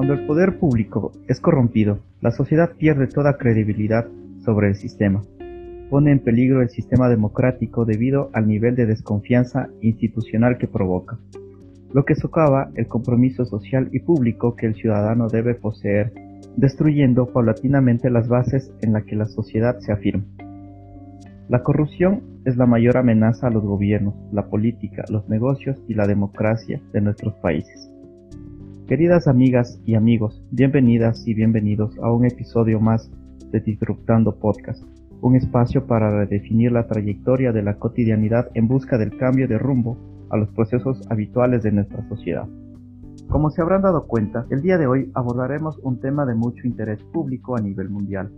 Cuando el poder público es corrompido, la sociedad pierde toda credibilidad sobre el sistema. Pone en peligro el sistema democrático debido al nivel de desconfianza institucional que provoca, lo que socava el compromiso social y público que el ciudadano debe poseer, destruyendo paulatinamente las bases en las que la sociedad se afirma. La corrupción es la mayor amenaza a los gobiernos, la política, los negocios y la democracia de nuestros países. Queridas amigas y amigos, bienvenidas y bienvenidos a un episodio más de Disruptando Podcast, un espacio para redefinir la trayectoria de la cotidianidad en busca del cambio de rumbo a los procesos habituales de nuestra sociedad. Como se habrán dado cuenta, el día de hoy abordaremos un tema de mucho interés público a nivel mundial,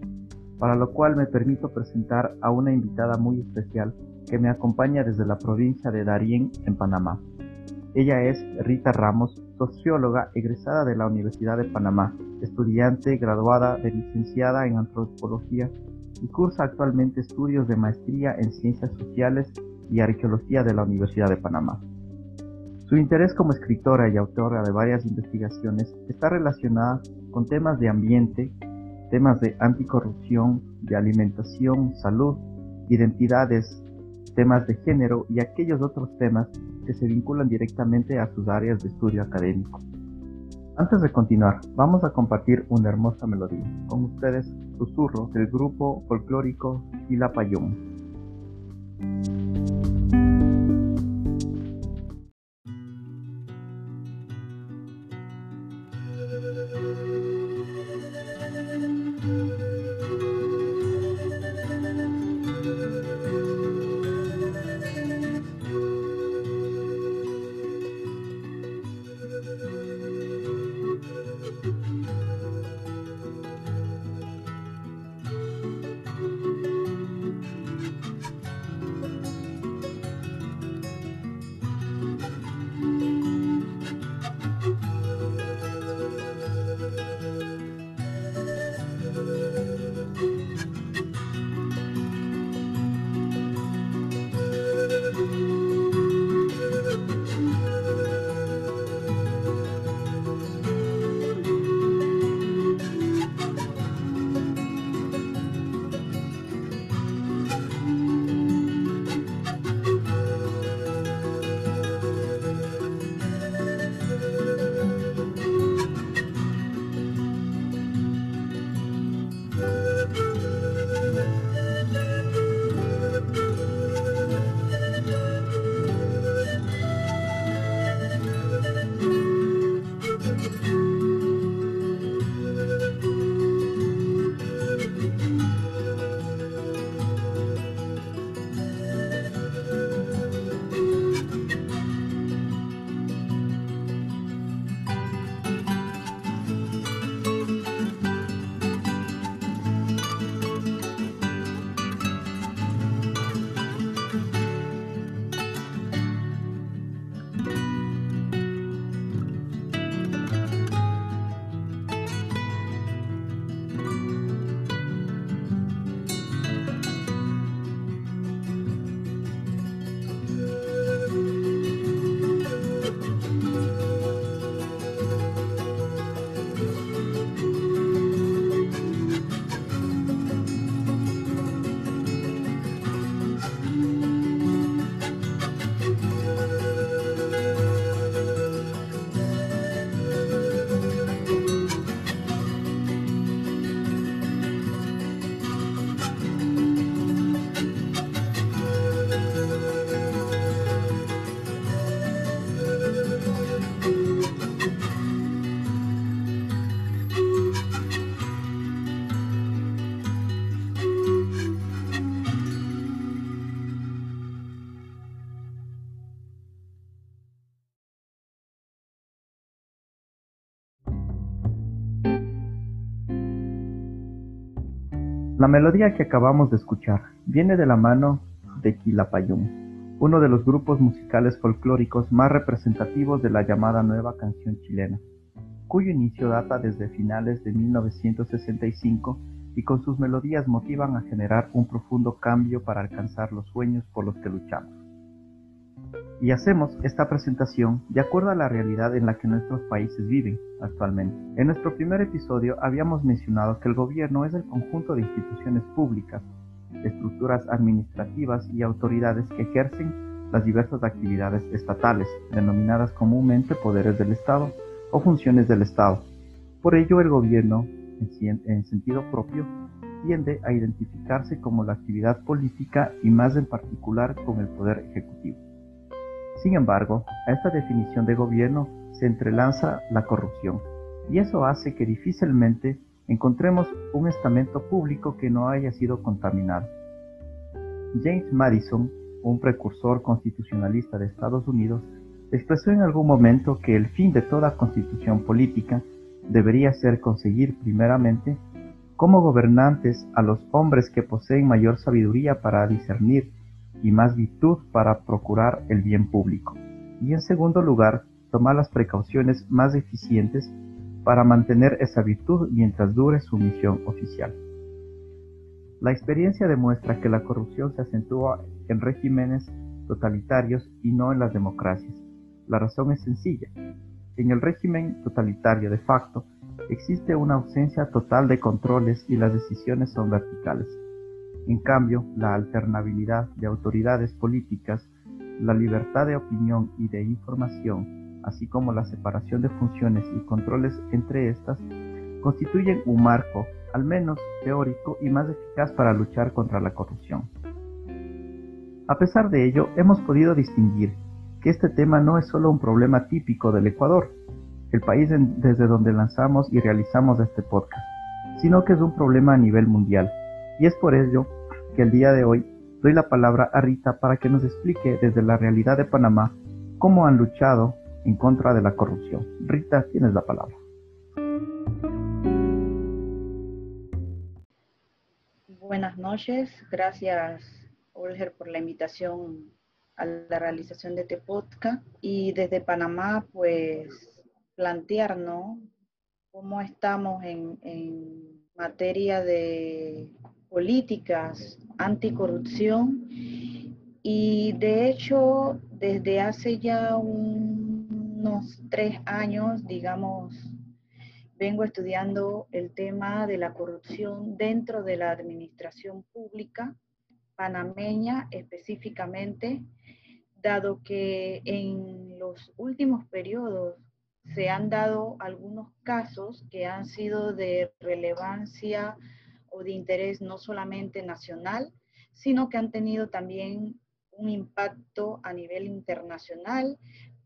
para lo cual me permito presentar a una invitada muy especial que me acompaña desde la provincia de Darién, en Panamá. Ella es Rita Ramos, socióloga egresada de la Universidad de Panamá, estudiante graduada de licenciada en antropología y cursa actualmente estudios de maestría en ciencias sociales y arqueología de la Universidad de Panamá. Su interés como escritora y autora de varias investigaciones está relacionada con temas de ambiente, temas de anticorrupción, de alimentación, salud, identidades, temas de género y aquellos otros temas que se vinculan directamente a sus áreas de estudio académico. Antes de continuar, vamos a compartir una hermosa melodía. Con ustedes, Susurro del grupo folclórico Quilapayún. La melodía que acabamos de escuchar viene de la mano de Quilapayún, uno de los grupos musicales folclóricos más representativos de la llamada nueva canción chilena, cuyo inicio data desde finales de 1965 y con sus melodías motivan a generar un profundo cambio para alcanzar los sueños por los que luchamos. Y hacemos esta presentación de acuerdo a la realidad en la que nuestros países viven actualmente. En nuestro primer episodio habíamos mencionado que el gobierno es el conjunto de instituciones públicas, estructuras administrativas y autoridades que ejercen las diversas actividades estatales, denominadas comúnmente poderes del Estado o funciones del Estado. Por ello, el gobierno, en, sentido propio, tiende a identificarse como la actividad política y más en particular con el poder ejecutivo. Sin embargo, a esta definición de gobierno se entrelanza la corrupción, y eso hace que difícilmente encontremos un estamento público que no haya sido contaminado. James Madison, un precursor constitucionalista de Estados Unidos, expresó en algún momento que el fin de toda constitución política debería ser conseguir primeramente como gobernantes a los hombres que poseen mayor sabiduría para discernir y más virtud para procurar el bien público, y en segundo lugar, tomar las precauciones más eficientes para mantener esa virtud mientras dure su misión oficial. La experiencia demuestra que la corrupción se acentúa en regímenes totalitarios y no en las democracias. La razón es sencilla. En el régimen totalitario de facto existe una ausencia total de controles y las decisiones son verticales. En cambio, la alternabilidad de autoridades políticas, la libertad de opinión y de información, así como la separación de funciones y controles entre estas, constituyen un marco, al menos teórico, y más eficaz para luchar contra la corrupción. A pesar de ello, hemos podido distinguir que este tema no es solo un problema típico del Ecuador, el país desde donde lanzamos y realizamos este podcast, sino que es un problema a nivel mundial. Y es por ello que el día de hoy doy la palabra a Rita para que nos explique desde la realidad de Panamá cómo han luchado en contra de la corrupción. Rita, tienes la palabra. Buenas noches, gracias Olger por la invitación a la realización de este podcast y desde Panamá pues plantear, ¿no? Cómo estamos en materia de políticas anticorrupción. Y de hecho desde hace ya unos tres años, digamos, vengo estudiando el tema de la corrupción dentro de la administración pública panameña específicamente, dado que en los últimos periodos se han dado algunos casos que han sido de relevancia o de interés no solamente nacional, sino que han tenido también un impacto a nivel internacional,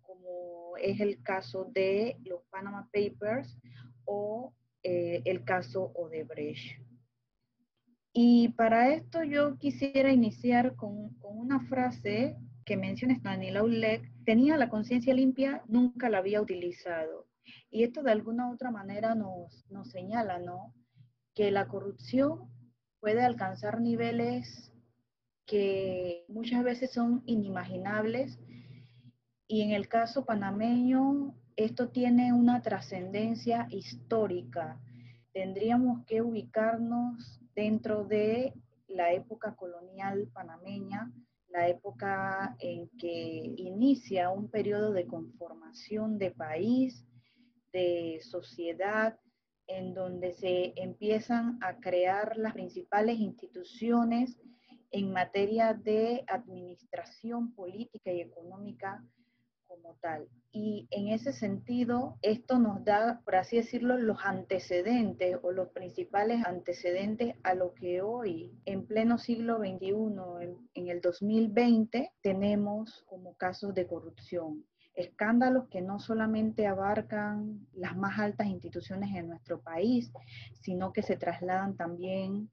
como es el caso de los Panama Papers o eh, el caso Odebrecht. Y para esto yo quisiera iniciar con, con una frase que menciona Stanislaw Lek, tenía la conciencia limpia, nunca la había utilizado. Y esto de alguna u otra manera nos, nos señala, ¿no? Que la corrupción puede alcanzar niveles que muchas veces son inimaginables y en el caso panameño esto tiene una trascendencia histórica. Tendríamos que ubicarnos dentro de la época colonial panameña, la época en que inicia un periodo de conformación de país, de sociedad, en donde se empiezan a crear las principales instituciones en materia de administración política y económica como tal. Y en ese sentido, esto nos da, por así decirlo, los antecedentes o los principales antecedentes a lo que hoy, en pleno siglo XXI, en, el 2020, tenemos como casos de corrupción. Escándalos que no solamente abarcan las más altas instituciones en nuestro país, sino que se trasladan también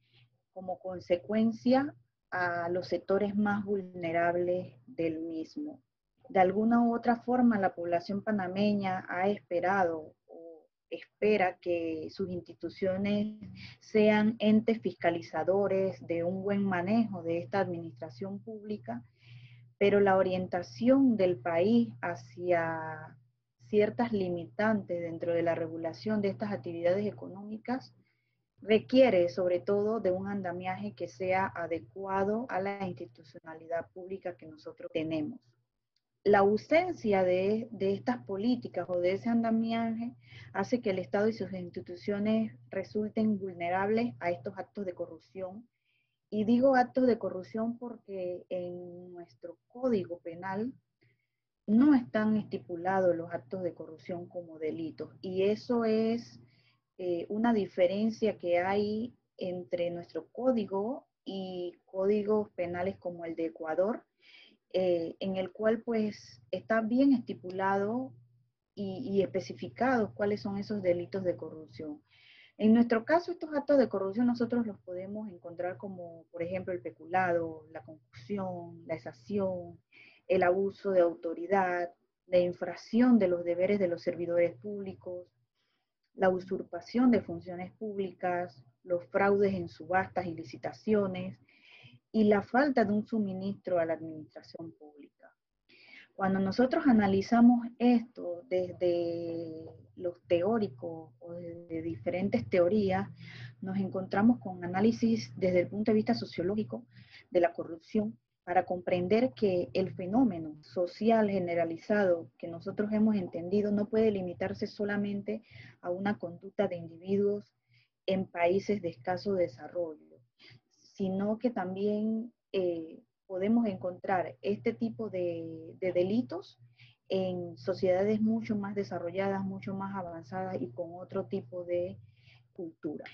como consecuencia a los sectores más vulnerables del mismo. De alguna u otra forma la población panameña ha esperado o espera que sus instituciones sean entes fiscalizadores de un buen manejo de esta administración pública, pero la orientación del país hacia ciertas limitantes dentro de la regulación de estas actividades económicas requiere sobre todo de un andamiaje que sea adecuado a la institucionalidad pública que nosotros tenemos. la ausencia de, estas políticas o de ese andamiaje hace que el Estado y sus instituciones resulten vulnerables a estos actos de corrupción. Y digo actos de corrupción porque en nuestro código penal no están estipulados los actos de corrupción como delitos. Y eso es eh, una diferencia que hay entre nuestro código y códigos penales como el de Ecuador, eh, en el cual pues está bien estipulado y, y especificados cuáles son esos delitos de corrupción. En nuestro caso, estos actos de corrupción nosotros los podemos encontrar como, por ejemplo, el peculado, la confusión, la exacción, el abuso de autoridad, la infracción de los deberes de los servidores públicos, la usurpación de funciones públicas, los fraudes en subastas y licitaciones y la falta de un suministro a la administración pública. Cuando nosotros analizamos esto desde los teóricos o desde diferentes teorías, nos encontramos con análisis desde el punto de vista sociológico de la corrupción para comprender que el fenómeno social generalizado que nosotros hemos entendido no puede limitarse solamente a una conducta de individuos en países de escaso desarrollo, sino que también eh, podemos encontrar este tipo de, de delitos en sociedades mucho más desarrolladas, mucho más avanzadas y con otro tipo de cultura.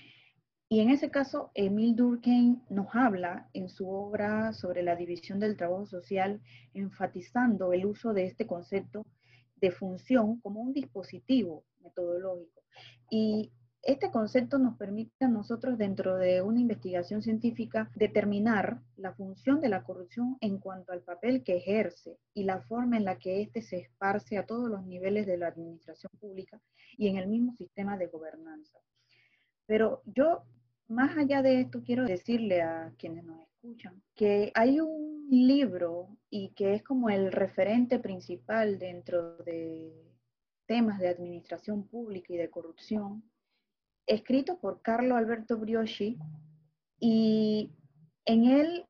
Y en ese caso, Emil Durkheim nos habla en su obra sobre la división del trabajo social, enfatizando el uso de este concepto de función como un dispositivo metodológico. Y este concepto nos permite a nosotros, dentro de una investigación científica, determinar la función de la corrupción en cuanto al papel que ejerce y la forma en la que éste se esparce a todos los niveles de la administración pública y en el mismo sistema de gobernanza. Pero yo más allá de esto, quiero decirle a quienes nos escuchan que hay un libro y que es como el referente principal dentro de temas de administración pública y de corrupción, escrito por Carlo Alberto Brioschi, y en él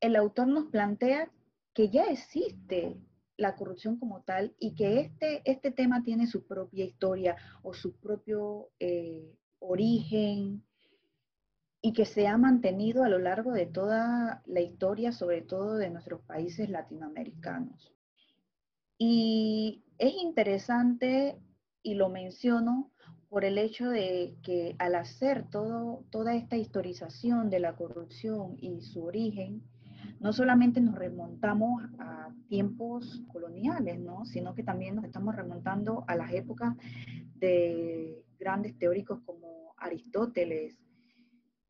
el autor nos plantea que ya existe la corrupción como tal y que este, este tema tiene su propia historia o su propio eh, origen, y que se ha mantenido a lo largo de toda la historia, sobre todo de nuestros países latinoamericanos. Y es interesante, y lo menciono, por el hecho de que al hacer todo, toda esta historización de la corrupción y su origen, no solamente nos remontamos a tiempos coloniales, ¿no? sino que también nos estamos remontando a las épocas de grandes teóricos como Aristóteles,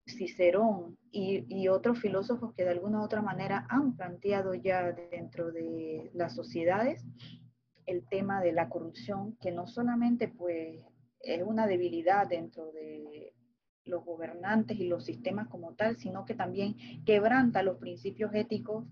Cicerón y, otros filósofos que de alguna u otra manera han planteado ya dentro de las sociedades el tema de la corrupción, que no solamente pues es una debilidad dentro de los gobernantes y los sistemas como tal, sino que también quebranta los principios éticos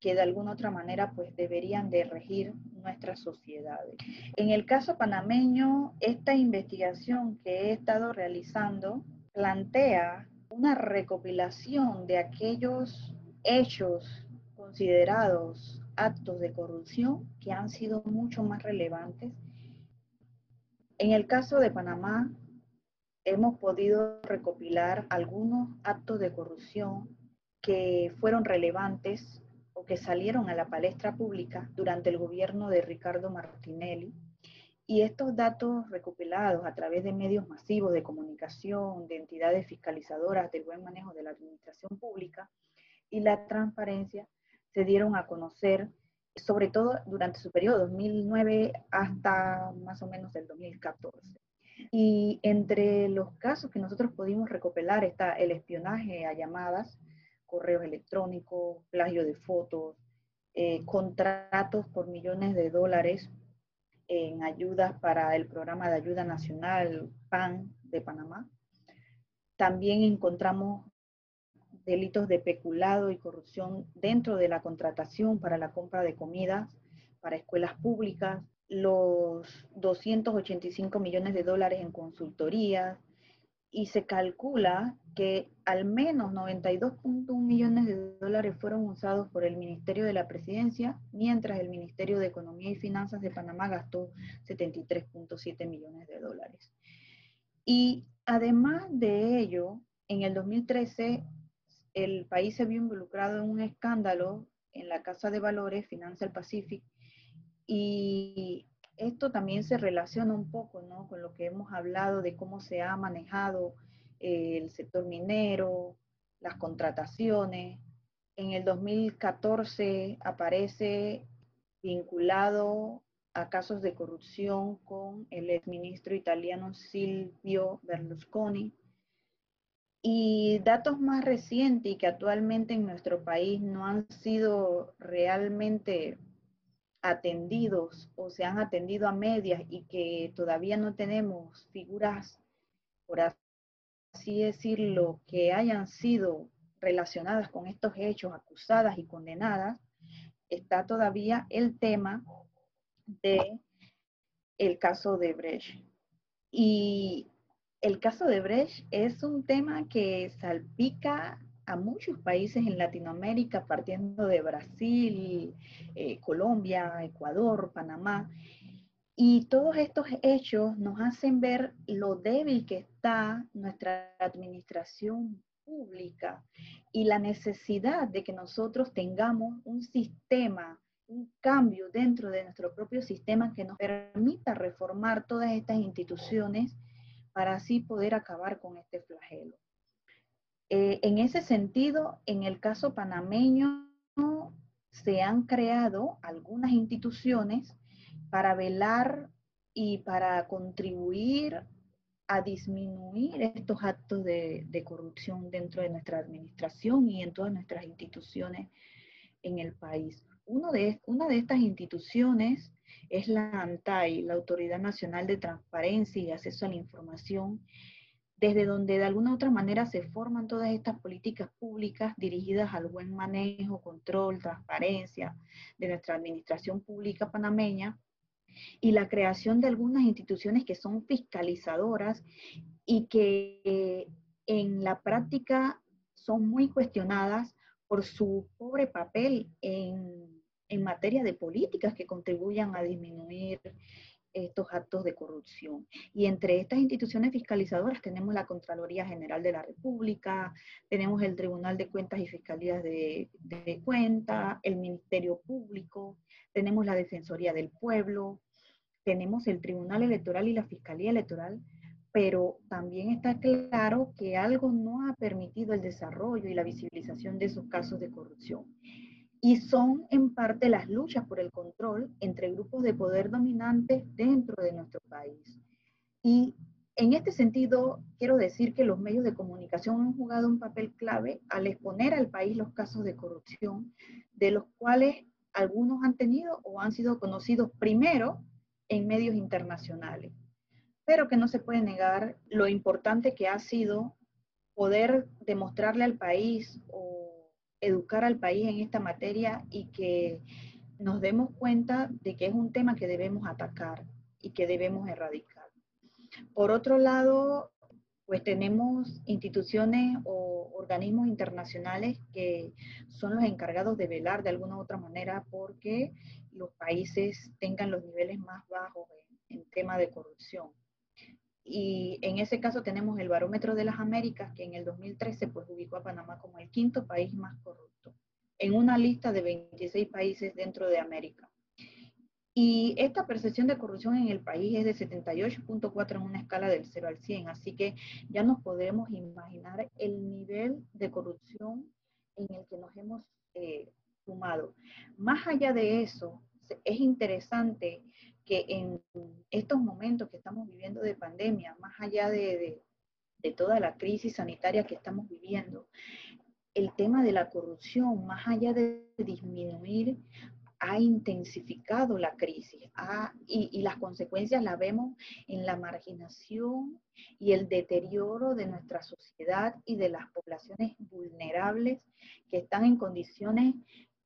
que de alguna otra manera pues deberían de regir nuestras sociedades. En el caso panameño, esta investigación que he estado realizando plantea una recopilación de aquellos hechos considerados actos de corrupción que han sido mucho más relevantes. En el caso de Panamá, hemos podido recopilar algunos actos de corrupción que fueron relevantes o que salieron a la palestra pública durante el gobierno de Ricardo Martinelli. Y estos datos recopilados a través de medios masivos de comunicación, de entidades fiscalizadoras del buen manejo de la administración pública y la transparencia se dieron a conocer, sobre todo durante su periodo 2009 hasta más o menos el 2014. Y entre los casos que nosotros pudimos recopilar está el espionaje a llamadas, correos electrónicos, plagio de fotos, eh, contratos por millones de dólares en ayudas para el programa de ayuda nacional PAN de Panamá. También encontramos delitos de peculado y corrupción dentro de la contratación para la compra de comidas para escuelas públicas, los 285 millones de dólares en consultoría y se calcula que al menos 92.1 millones de dólares fueron usados por el Ministerio de la Presidencia, mientras el Ministerio de Economía y Finanzas de Panamá gastó 73.7 millones de dólares. Y además de ello, en el 2013 el país se vio involucrado en un escándalo en la Casa de Valores Financial Pacific y esto también se relaciona un poco con lo que hemos hablado de cómo se ha manejado eh, el sector minero, las contrataciones. En el 2014 aparece vinculado a casos de corrupción con el exministro italiano Silvio Berlusconi. Y datos más recientes y que actualmente en nuestro país no han sido realmente atendidos o se han atendido a medias y que todavía no tenemos figuras, por así decirlo, que hayan sido relacionadas con estos hechos, acusadas y condenadas, está todavía el tema de el caso de Brecht. Y el caso de Brecht es un tema que salpica a muchos países en Latinoamérica, partiendo de Brasil, eh, Colombia, Ecuador, Panamá. Y todos estos hechos nos hacen ver lo débil que está nuestra administración pública y la necesidad de que nosotros tengamos un sistema, un cambio dentro de nuestro propio sistema que nos permita reformar todas estas instituciones para así poder acabar con este flagelo. Eh, en ese sentido, en el caso panameño, se han creado algunas instituciones para velar y para contribuir a disminuir estos actos de, corrupción dentro de nuestra administración y en todas nuestras instituciones en el país. Una de estas instituciones es la ANTAI, la Autoridad Nacional de Transparencia y Acceso a la Información, desde donde de alguna u otra manera se forman todas estas políticas públicas dirigidas al buen manejo, control, transparencia de nuestra administración pública panameña y la creación de algunas instituciones que son fiscalizadoras y que en la práctica son muy cuestionadas por su pobre papel en, en materia de políticas que contribuyan a disminuir estos actos de corrupción. Y entre estas instituciones fiscalizadoras tenemos la Contraloría General de la República, tenemos el Tribunal de Cuentas y Fiscalías de, de Cuenta, el Ministerio Público, tenemos la Defensoría del Pueblo, tenemos el Tribunal Electoral y la Fiscalía Electoral, pero también está claro que algo no ha permitido el desarrollo y la visibilización de esos casos de corrupción y son en parte las luchas por el control entre grupos de poder dominantes dentro de nuestro país. Y en este sentido, quiero decir que los medios de comunicación han jugado un papel clave al exponer al país los casos de corrupción, de los cuales algunos han tenido o han sido conocidos primero en medios internacionales, pero que no se puede negar lo importante que ha sido poder demostrarle al país o educar al país en esta materia y que nos demos cuenta de que es un tema que debemos atacar y que debemos erradicar. Por otro lado, pues tenemos instituciones o organismos internacionales que son los encargados de velar de alguna u otra manera porque los países tengan los niveles más bajos en, en tema de corrupción. Y en ese caso tenemos el Barómetro de las Américas, que en el 2013 pues, ubicó a Panamá como el quinto país más corrupto, en una lista de 26 países dentro de América. Y esta percepción de corrupción en el país es de 78.4 en una escala del 0 al 100, así que ya nos podemos imaginar el nivel de corrupción en el que nos hemos eh, sumado. Más allá de eso, es interesante que en estos momentos que estamos viviendo de pandemia, más allá de, toda la crisis sanitaria que estamos viviendo, el tema de la corrupción, más allá de disminuir, ha intensificado la crisis y, y, las consecuencias las vemos en la marginación y el deterioro de nuestra sociedad y de las poblaciones vulnerables que están en condiciones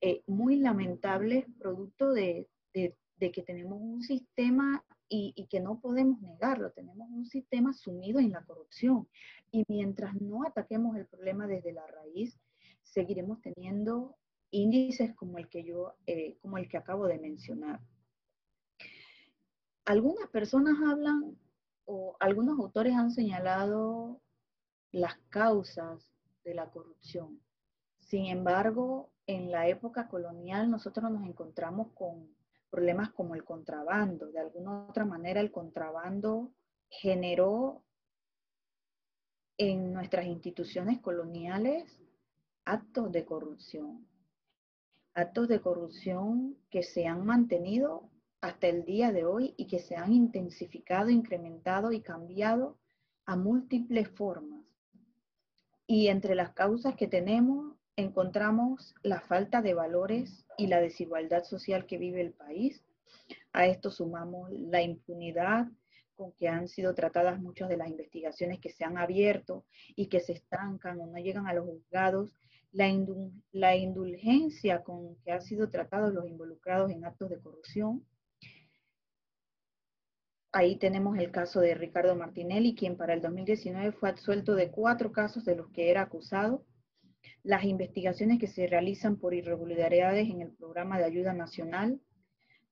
eh, muy lamentables producto de, de que tenemos un sistema y, que no podemos negarlo. Tenemos un sistema sumido en la corrupción y mientras no ataquemos el problema desde la raíz, seguiremos teniendo índices como el que yo, eh, como el que acabo de mencionar. Algunas personas hablan o algunos autores han señalado las causas de la corrupción. Sin embargo, en la época colonial nosotros nos encontramos con problemas como el contrabando. De alguna otra manera, el contrabando generó en nuestras instituciones coloniales actos de corrupción. Actos de corrupción que se han mantenido hasta el día de hoy y que se han intensificado, incrementado y cambiado a múltiples formas. Y entre las causas que tenemos encontramos la falta de valores y la desigualdad social que vive el país. A esto sumamos la impunidad con que han sido tratadas muchas de las investigaciones que se han abierto y que se estancan o no llegan a los juzgados, la, la indulgencia con que han sido tratados los involucrados en actos de corrupción. Ahí tenemos el caso de Ricardo Martinelli, quien para el 2019 fue absuelto de cuatro casos de los que era acusado las investigaciones que se realizan por irregularidades en el programa de ayuda nacional,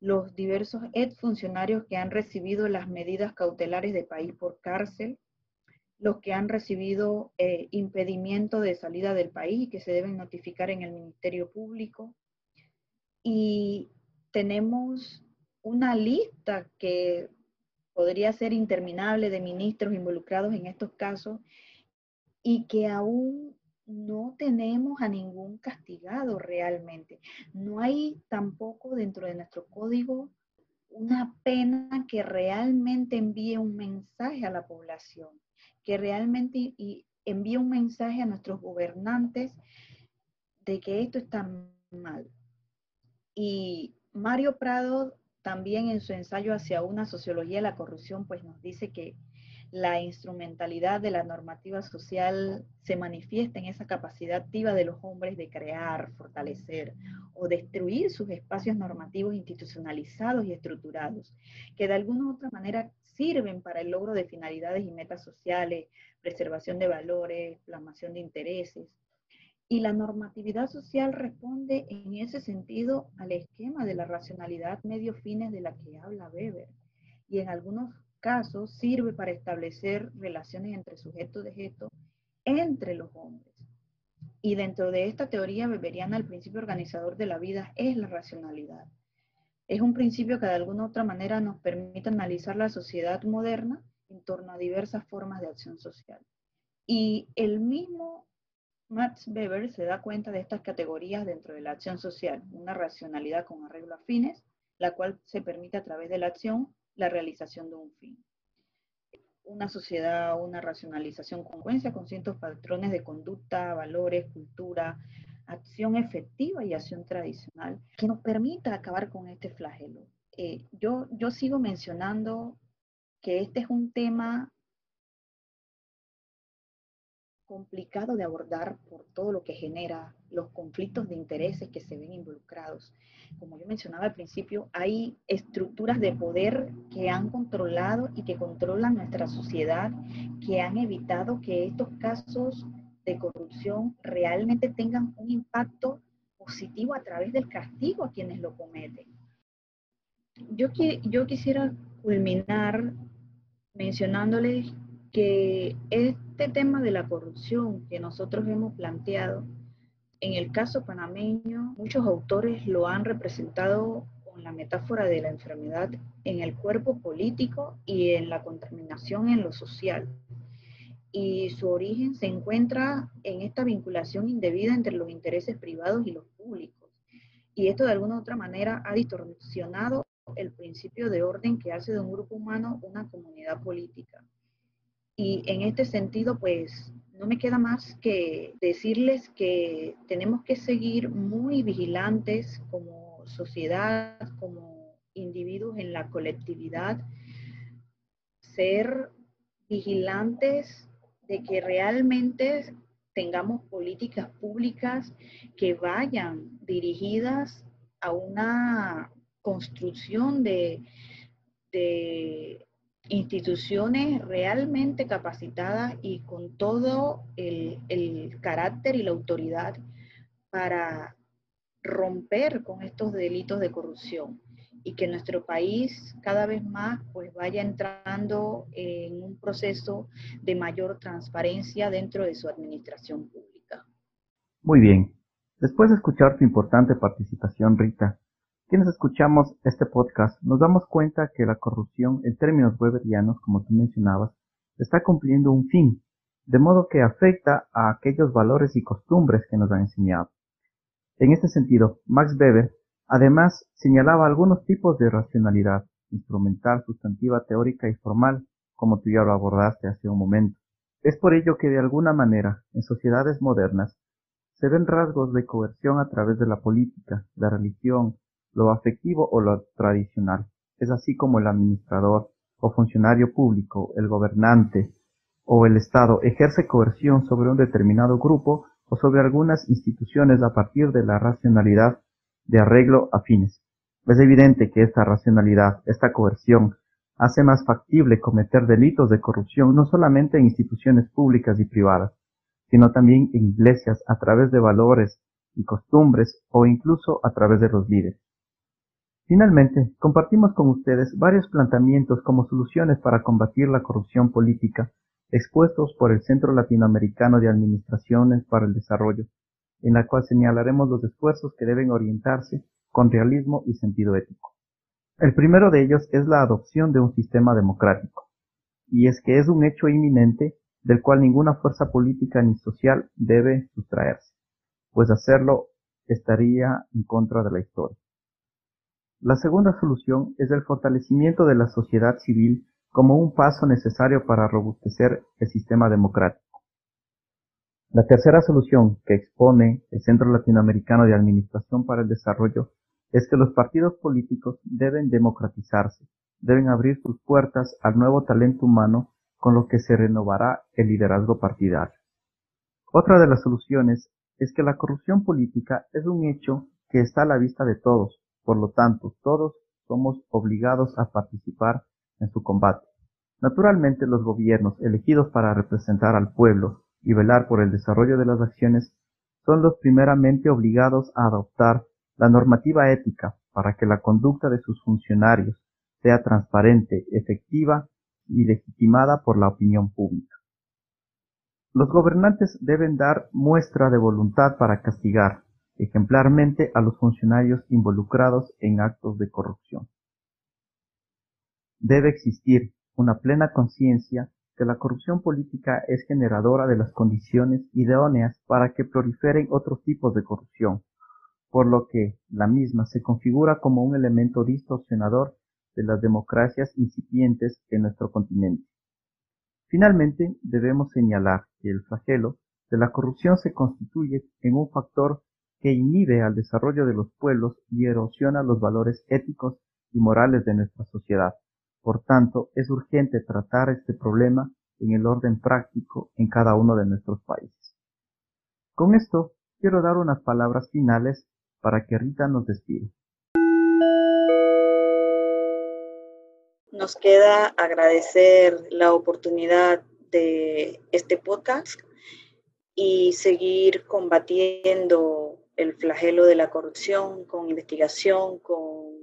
los diversos funcionarios que han recibido las medidas cautelares de país por cárcel, los que han recibido eh, impedimento de salida del país y que se deben notificar en el Ministerio Público. Y tenemos una lista que podría ser interminable de ministros involucrados en estos casos y que aún no tenemos a ningún castigado realmente. No hay tampoco dentro de nuestro código una pena que realmente envíe un mensaje a la población, que realmente envíe un mensaje a nuestros gobernantes de que esto está mal. Y Mario Prado también en su ensayo hacia una sociología de la corrupción, pues nos dice que la instrumentalidad de la normativa social se manifiesta en esa capacidad activa de los hombres de crear, fortalecer o destruir sus espacios normativos institucionalizados y estructurados, que de alguna u otra manera sirven para el logro de finalidades y metas sociales, preservación de valores, plasmación de intereses. Y la normatividad social responde en ese sentido al esquema de la racionalidad medio fines de la que habla Weber. Y en algunos casos sirve para establecer relaciones entre sujeto y objeto entre los hombres. Y dentro de esta teoría beberiana, el principio organizador de la vida es la racionalidad. Es un principio que de alguna otra manera nos permite analizar la sociedad moderna en torno a diversas formas de acción social. Y el mismo Max Weber se da cuenta de estas categorías dentro de la acción social, una racionalidad con arreglo a fines, la cual se permite a través de la acción la realización de un fin. Una sociedad, una racionalización congruencia con ciertos patrones de conducta, valores, cultura, acción efectiva y acción tradicional que nos permita acabar con este flagelo. Eh, yo, yo sigo mencionando que este es un tema complicado de abordar por todo lo que genera los conflictos de intereses que se ven involucrados. Como yo mencionaba al principio, hay estructuras de poder que han controlado y que controlan nuestra sociedad, que han evitado que estos casos de corrupción realmente tengan un impacto positivo a través del castigo a quienes lo cometen. Yo, yo quisiera culminar mencionándoles que este tema de la corrupción que nosotros hemos planteado, en el caso panameño, muchos autores lo han representado con la metáfora de la enfermedad en el cuerpo político y en la contaminación en lo social. Y su origen se encuentra en esta vinculación indebida entre los intereses privados y los públicos. Y esto de alguna otra manera ha distorsionado el principio de orden que hace de un grupo humano una comunidad política. Y en este sentido, pues no me queda más que decirles que tenemos que seguir muy vigilantes como sociedad, como individuos en la colectividad, ser vigilantes de que realmente tengamos políticas públicas que vayan dirigidas a una construcción de, instituciones realmente capacitadas y con todo el, carácter y la autoridad para romper con estos delitos de corrupción y que nuestro país cada vez más pues vaya entrando en un proceso de mayor transparencia dentro de su administración pública. Muy bien. Después de escuchar tu importante participación, Rita, quienes escuchamos este podcast nos damos cuenta que la corrupción en términos weberianos, como tú mencionabas, está cumpliendo un fin, de modo que afecta a aquellos valores y costumbres que nos han enseñado. En este sentido, Max Weber Además, señalaba algunos tipos de racionalidad, instrumental, sustantiva, teórica y formal, como tú ya lo abordaste hace un momento. Es por ello que de alguna manera, en sociedades modernas, se ven rasgos de coerción a través de la política, la religión, lo afectivo o lo tradicional. Es así como el administrador o funcionario público, el gobernante o el Estado ejerce coerción sobre un determinado grupo o sobre algunas instituciones a partir de la racionalidad de arreglo a fines. Es evidente que esta racionalidad, esta coerción, hace más factible cometer delitos de corrupción no solamente en instituciones públicas y privadas, sino también en iglesias a través de valores y costumbres o incluso a través de los líderes. Finalmente, compartimos con ustedes varios planteamientos como soluciones para combatir la corrupción política expuestos por el Centro Latinoamericano de Administraciones para el Desarrollo, en la cual señalaremos los esfuerzos que deben orientarse con realismo y sentido ético. El primero de ellos es la adopción de un sistema democrático, y es que es un hecho inminente del cual ninguna fuerza política ni social debe sustraerse, pues hacerlo estaría en contra de la historia. La segunda solución es el fortalecimiento de la sociedad civil como un paso necesario para robustecer el sistema democrático. La tercera solución que expone el Centro Latinoamericano de Administración para el Desarrollo es que los partidos políticos deben democratizarse, deben abrir sus puertas al nuevo talento humano con lo que se renovará el liderazgo partidario. Otra de las soluciones es que la corrupción política es un hecho que está a la vista de todos, por lo tanto, todos somos obligados a participar en su combate. Naturalmente, los gobiernos elegidos para representar al pueblo y velar por el desarrollo de las acciones son los primeramente obligados a adoptar la normativa ética para que la conducta de sus funcionarios sea transparente, efectiva y legitimada por la opinión pública. Los gobernantes deben dar muestra de voluntad para castigar ejemplarmente a los funcionarios involucrados en actos de corrupción. Debe existir una plena conciencia la corrupción política es generadora de las condiciones idóneas para que proliferen otros tipos de corrupción, por lo que la misma se configura como un elemento distorsionador de las democracias incipientes en nuestro continente. Finalmente, debemos señalar que el flagelo de la corrupción se constituye en un factor que inhibe al desarrollo de los pueblos y erosiona los valores éticos y morales de nuestra sociedad. Por tanto, es urgente tratar este problema en el orden práctico en cada uno de nuestros países. Con esto, quiero dar unas palabras finales para que Rita nos despida. Nos queda agradecer la oportunidad de este podcast y seguir combatiendo el flagelo de la corrupción con investigación, con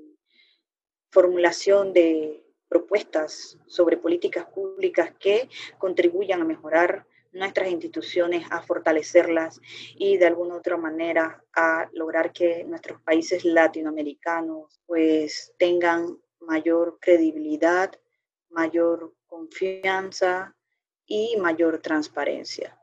formulación de propuestas sobre políticas públicas que contribuyan a mejorar nuestras instituciones, a fortalecerlas y de alguna otra manera a lograr que nuestros países latinoamericanos pues tengan mayor credibilidad, mayor confianza y mayor transparencia.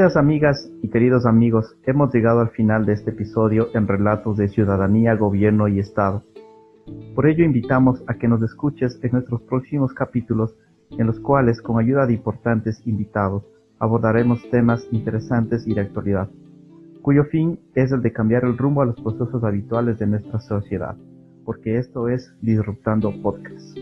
Queridas amigas y queridos amigos, hemos llegado al final de este episodio en Relatos de Ciudadanía, Gobierno y Estado. Por ello invitamos a que nos escuches en nuestros próximos capítulos en los cuales, con ayuda de importantes invitados, abordaremos temas interesantes y de actualidad, cuyo fin es el de cambiar el rumbo a los procesos habituales de nuestra sociedad, porque esto es Disruptando Podcast.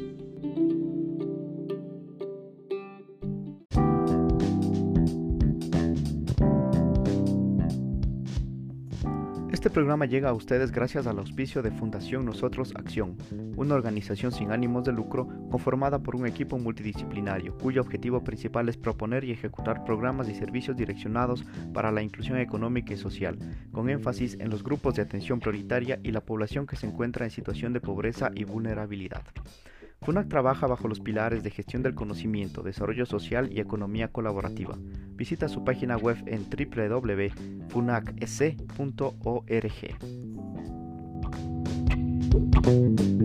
Programa llega a ustedes gracias al auspicio de Fundación Nosotros Acción, una organización sin ánimos de lucro conformada por un equipo multidisciplinario cuyo objetivo principal es proponer y ejecutar programas y servicios direccionados para la inclusión económica y social, con énfasis en los grupos de atención prioritaria y la población que se encuentra en situación de pobreza y vulnerabilidad. FUNAC trabaja bajo los pilares de gestión del conocimiento, desarrollo social y economía colaborativa. Visita su página web en www.funacec.org.